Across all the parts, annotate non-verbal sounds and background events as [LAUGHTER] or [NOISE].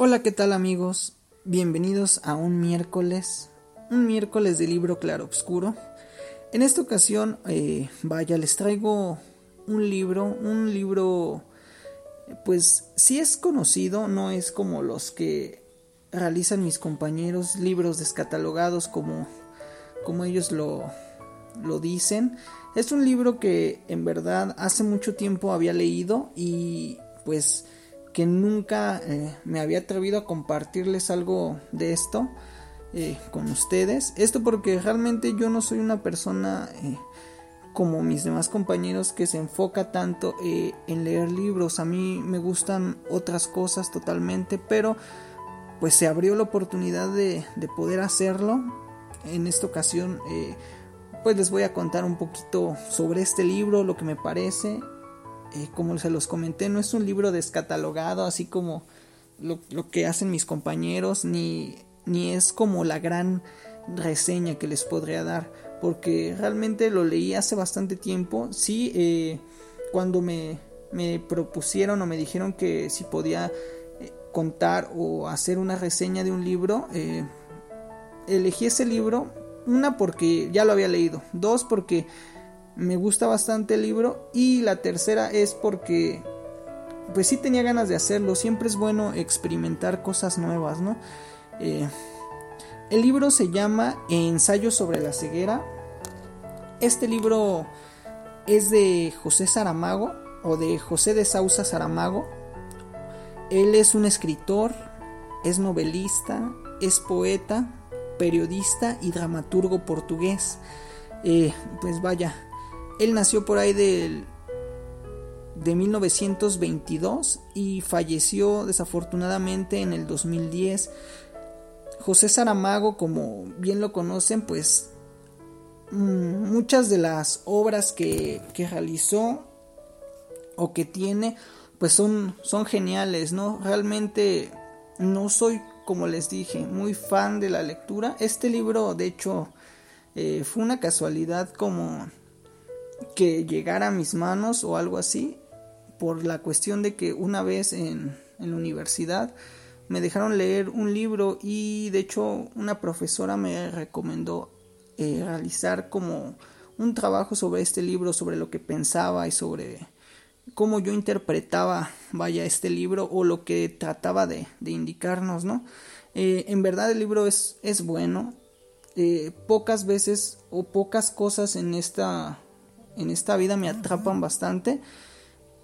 Hola, ¿qué tal amigos? Bienvenidos a un miércoles, un miércoles de libro claro oscuro. En esta ocasión, eh, vaya, les traigo un libro, un libro, pues sí es conocido, no es como los que realizan mis compañeros, libros descatalogados como, como ellos lo, lo dicen. Es un libro que en verdad hace mucho tiempo había leído y pues que nunca eh, me había atrevido a compartirles algo de esto eh, con ustedes. Esto porque realmente yo no soy una persona eh, como mis demás compañeros que se enfoca tanto en leer libros. A mí me gustan otras cosas totalmente, pero pues se abrió la oportunidad de, de poder hacerlo. En esta ocasión pues les voy a contar un poquito sobre este libro, lo que me parece eh, como se los comenté, no es un libro descatalogado, así como lo, que hacen mis compañeros, ni, ni es como la gran reseña que les podría dar, porque realmente lo leí hace bastante tiempo. Sí, eh, cuando me, me, propusieron o me dijeron que si podía eh, contar o hacer una reseña de un libro, elegí ese libro, una porque ya lo había leído, dos porque me gusta bastante el libro y la tercera es porque pues sí tenía ganas de hacerlo, siempre es bueno experimentar cosas nuevas, ¿no? Eh, el libro se llama Ensayo sobre la ceguera. Este libro es de José Saramago o de José de Sausa Saramago. Él es un escritor, es novelista, es poeta, periodista y dramaturgo portugués. Eh, pues vaya, él nació por ahí del, de 1922 y falleció desafortunadamente en el 2010. José Saramago, como bien lo conocen, pues mm, muchas de las obras que, que realizó o que tiene, pues son, son geniales, ¿no? Realmente no soy, como les dije, muy fan de la lectura. Este libro, de hecho, eh, fue una casualidad como que llegara a mis manos o algo así, por la cuestión de que una vez en, la universidad me dejaron leer un libro y de hecho una profesora me recomendó eh, realizar como un trabajo sobre este libro, sobre lo que pensaba y sobre cómo yo interpretaba, vaya, este libro o lo que trataba de, de indicarnos, ¿no? Eh, en verdad el libro es, es bueno. Eh, pocas veces o pocas cosas en esta en esta vida me atrapan bastante.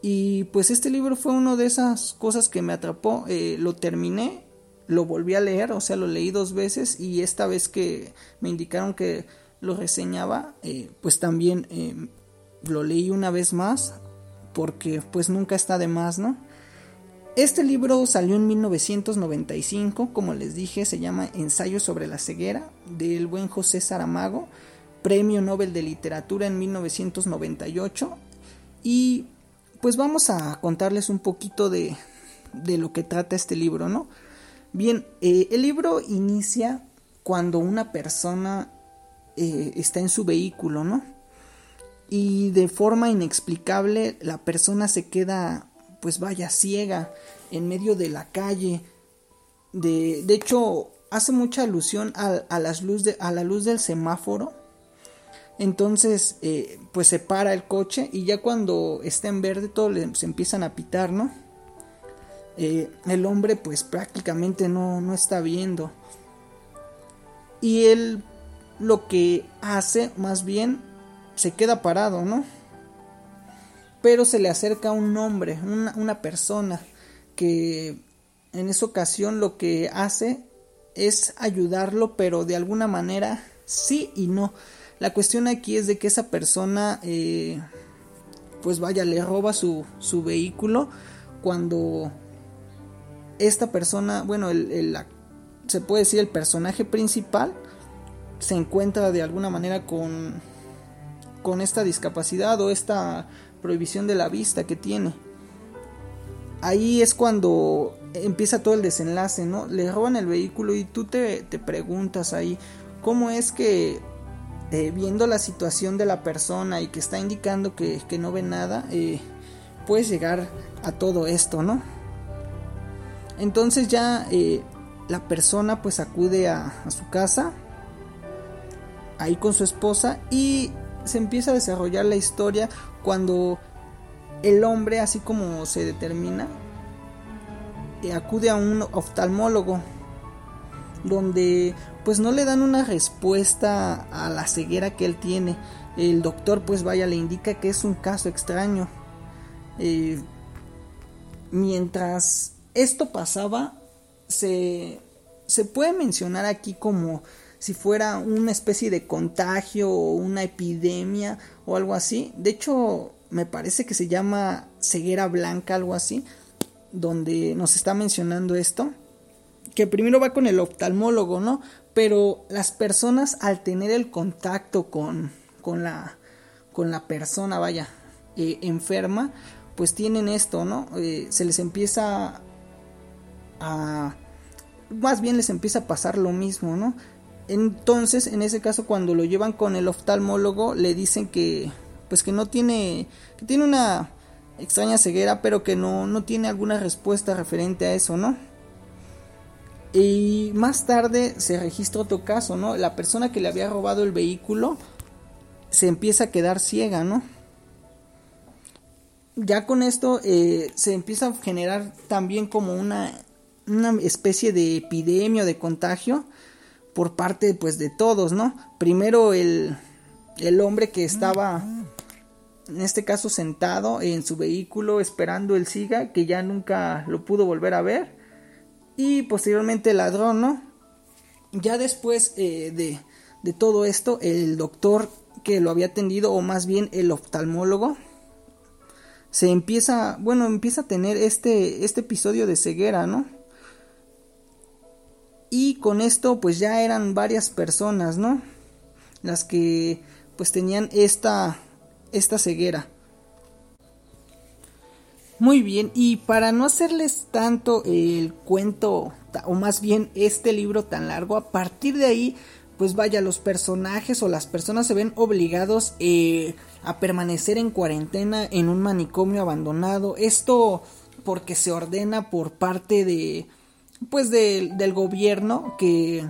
Y pues este libro fue una de esas cosas que me atrapó. Eh, lo terminé, lo volví a leer, o sea, lo leí dos veces y esta vez que me indicaron que lo reseñaba, eh, pues también eh, lo leí una vez más porque pues nunca está de más, ¿no? Este libro salió en 1995, como les dije, se llama Ensayo sobre la ceguera, del buen José Saramago. Premio Nobel de Literatura en 1998. Y pues vamos a contarles un poquito de, de lo que trata este libro, ¿no? Bien, eh, el libro inicia cuando una persona eh, está en su vehículo, ¿no? Y de forma inexplicable la persona se queda, pues vaya, ciega en medio de la calle. De, de hecho, hace mucha alusión a, las luz de, a la luz del semáforo Entonces, eh, pues se para el coche y ya cuando está en verde todos se empiezan a pitar, ¿no? Eh, el hombre pues prácticamente no, no está viendo. Y él lo que hace más bien se queda parado, ¿no? Pero se le acerca un hombre, una persona que en esa ocasión lo que hace es ayudarlo, pero de alguna manera sí y no. La cuestión aquí es de que esa persona, eh, pues vaya, le roba su, su, vehículo cuando esta persona, bueno, se puede decir el personaje principal, se encuentra de alguna manera con, con esta discapacidad o esta prohibición de la vista que tiene. Ahí es cuando empieza todo el desenlace, ¿no? Le roban el vehículo y tú te, te preguntas ahí, ¿cómo es que eh, viendo la situación de la persona y que está indicando que, no ve nada, eh, puedes llegar a todo esto, ¿no? Entonces ya eh, la persona pues acude a, a su casa, ahí con su esposa y se empieza a desarrollar la historia cuando el hombre, así como se determina, acude a un oftalmólogo donde pues no le dan una respuesta a la ceguera que él tiene. El doctor pues vaya le indica que es un caso extraño. Eh, mientras esto pasaba, se, se puede mencionar aquí como si fuera una especie de contagio o una epidemia o algo así. De hecho, me parece que se llama ceguera blanca, algo así, donde nos está mencionando esto que primero va con el oftalmólogo, ¿no? Pero las personas al tener el contacto con, con, la, con la persona, vaya, eh, enferma, pues tienen esto, ¿no? Eh, se les empieza a... Más bien les empieza a pasar lo mismo, ¿no? Entonces, en ese caso, cuando lo llevan con el oftalmólogo, le dicen que, pues que no tiene, que tiene una extraña ceguera, pero que no, no tiene alguna respuesta referente a eso, ¿no? Y más tarde se registra otro caso, ¿no? La persona que le había robado el vehículo se empieza a quedar ciega, ¿no? Ya con esto eh, se empieza a generar también como una, una especie de epidemia de contagio por parte pues de todos, ¿no? Primero el, el hombre que estaba en este caso sentado en su vehículo esperando el SIGA que ya nunca lo pudo volver a ver y posteriormente el ladrón, ¿no? Ya después eh, de, de todo esto, el doctor que lo había atendido, o más bien el oftalmólogo, se empieza, bueno, empieza a tener este, este episodio de ceguera, ¿no? Y con esto, pues ya eran varias personas, ¿no? Las que, pues tenían esta, esta ceguera. Muy bien, y para no hacerles tanto el cuento, o más bien este libro tan largo, a partir de ahí, pues vaya, los personajes o las personas se ven obligados eh, a permanecer en cuarentena en un manicomio abandonado. Esto porque se ordena por parte de, pues del gobierno que,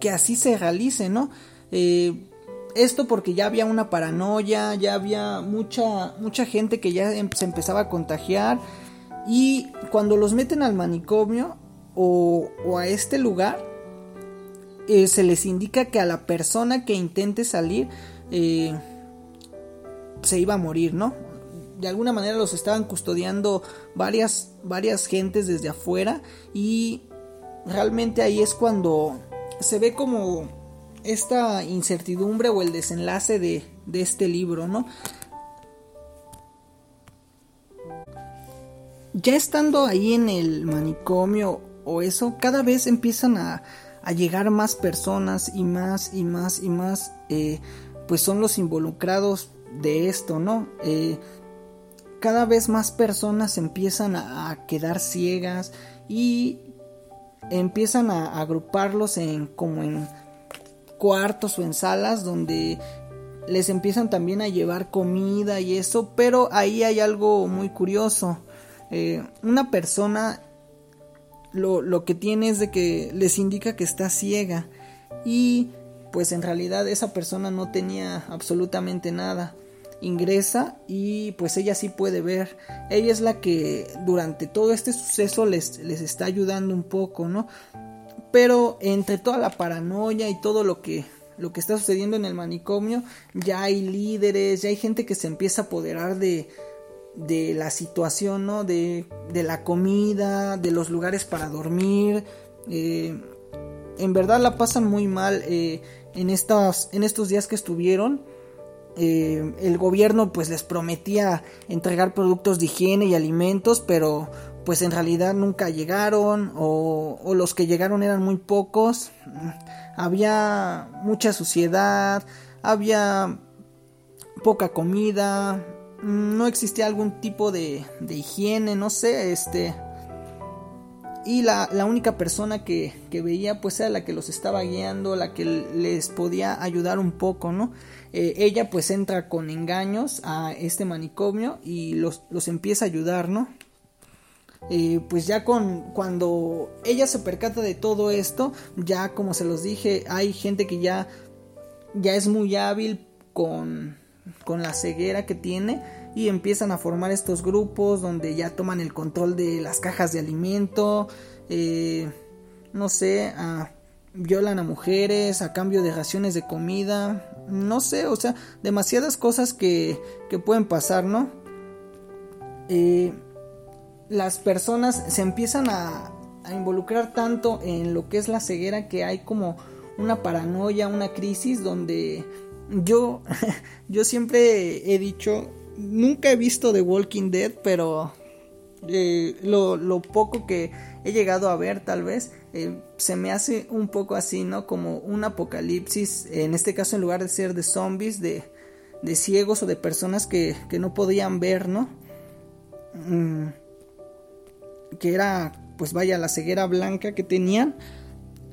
que así se realice, ¿no? Eh, esto porque ya había una paranoia, ya había mucha, mucha gente que ya em, se empezaba a contagiar y cuando los meten al manicomio o, a este lugar, eh, se les indica que a la persona que intente salir eh, se iba a morir, ¿no? De alguna manera los estaban custodiando varias, varias gentes desde afuera y realmente ahí es cuando se ve como esta incertidumbre o el desenlace de, este libro, ¿no? Ya estando ahí en el manicomio o eso, cada vez empiezan a, llegar más personas y más y más y más, eh, pues son los involucrados de esto, ¿no? Eh, cada vez más personas empiezan a, quedar ciegas y empiezan a agruparlos en como en cuartos o en salas donde les empiezan también a llevar comida y eso, pero ahí hay algo muy curioso. Eh, una persona lo, lo, que tiene es de que les indica que está ciega y pues en realidad esa persona no tenía absolutamente nada ingresa y pues ella sí puede ver. Ella es la que durante todo este suceso les, les está ayudando un poco, ¿no? Pero entre toda la paranoia y todo lo que, lo que está sucediendo en el manicomio, ya hay líderes, ya hay gente que se empieza a apoderar de, de la situación, ¿no? De, de la comida, de los lugares para dormir. Eh, en verdad la pasan muy mal eh, en, estas, en estos días que estuvieron eh, el gobierno pues les prometía entregar productos de higiene y alimentos, pero pues en realidad nunca llegaron o, los que llegaron eran muy pocos. Había mucha suciedad, había poca comida, no existía algún tipo de, de higiene, no sé, este y la, única persona que, veía pues era la que los estaba guiando, la que les podía ayudar un poco, ¿no? Eh, ella pues entra con engaños a este manicomio y los, los empieza a ayudar, ¿no? Eh, pues ya con cuando ella se percata de todo esto, ya como se los dije, hay gente que ya, ya es muy hábil con, con la ceguera que tiene y empiezan a formar estos grupos donde ya toman el control de las cajas de alimento, eh, no sé, violan a mujeres a cambio de raciones de comida, no sé, o sea, demasiadas cosas que, que pueden pasar, ¿no? Eh, las personas se empiezan a, involucrar tanto en lo que es la ceguera que hay como una paranoia, una crisis donde yo, [LAUGHS] yo siempre he dicho nunca he visto The Walking Dead, pero eh, lo, poco que he llegado a ver tal vez eh, se me hace un poco así, ¿no? Como un apocalipsis, en este caso en lugar de ser de zombies, de, de ciegos o de personas que, que no podían ver, ¿no? Mm, que era, pues vaya, la ceguera blanca que tenían.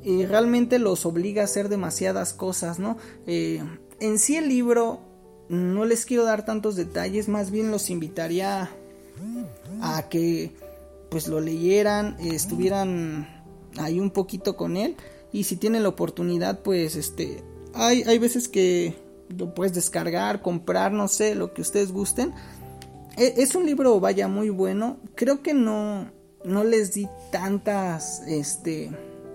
Y realmente los obliga a hacer demasiadas cosas, ¿no? Eh, en sí el libro no les quiero dar tantos detalles, más bien los invitaría a que pues lo leyeran, estuvieran ahí un poquito con él y si tienen la oportunidad pues este hay, hay veces que lo puedes descargar, comprar, no sé, lo que ustedes gusten. E, es un libro vaya muy bueno, creo que no no les di tantas este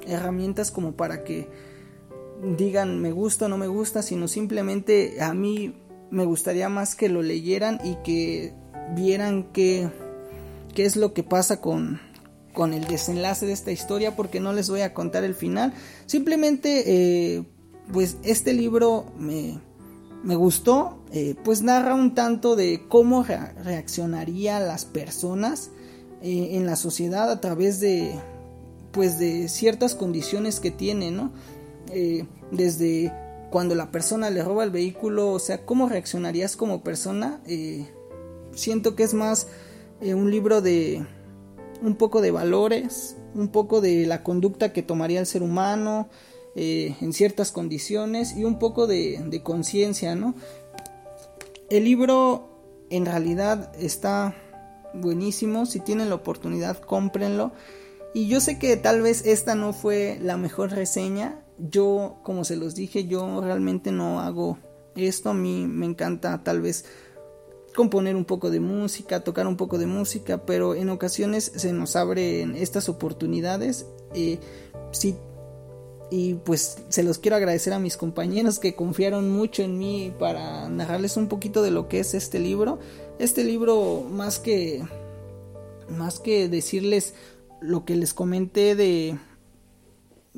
herramientas como para que digan me gusta o no me gusta, sino simplemente a mí me gustaría más que lo leyeran y que vieran qué, qué es lo que pasa con, con el desenlace de esta historia porque no les voy a contar el final. Simplemente, eh, pues este libro me, me gustó, eh, pues narra un tanto de cómo reaccionarían las personas eh, en la sociedad a través de, pues de ciertas condiciones que tienen, ¿no? desde cuando la persona le roba el vehículo, o sea, ¿cómo reaccionarías como persona? Eh, siento que es más eh, un libro de un poco de valores, un poco de la conducta que tomaría el ser humano eh, en ciertas condiciones y un poco de, de conciencia, ¿no? El libro en realidad está buenísimo, si tienen la oportunidad cómprenlo. Y yo sé que tal vez esta no fue la mejor reseña, yo, como se los dije, yo realmente no hago esto. A mí me encanta tal vez componer un poco de música, tocar un poco de música, pero en ocasiones se nos abren estas oportunidades. Eh, sí, y pues se los quiero agradecer a mis compañeros que confiaron mucho en mí para narrarles un poquito de lo que es este libro. Este libro, más que, más que decirles lo que les comenté de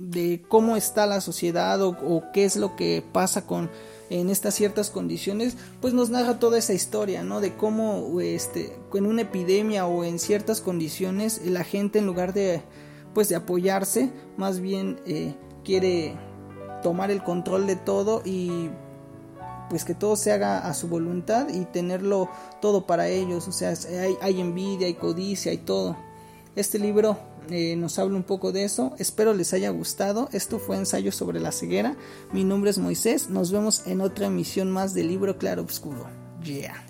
de cómo está la sociedad o, qué es lo que pasa con en estas ciertas condiciones, pues nos narra toda esa historia, ¿no? De cómo este, en una epidemia o en ciertas condiciones la gente en lugar de, pues de apoyarse, más bien eh, quiere tomar el control de todo y pues que todo se haga a su voluntad y tenerlo todo para ellos, o sea, hay, envidia, hay codicia, hay todo. Este libro eh, nos habla un poco de eso. Espero les haya gustado. Esto fue ensayo sobre la ceguera. Mi nombre es Moisés. Nos vemos en otra emisión más del libro Claro Obscuro. Yeah.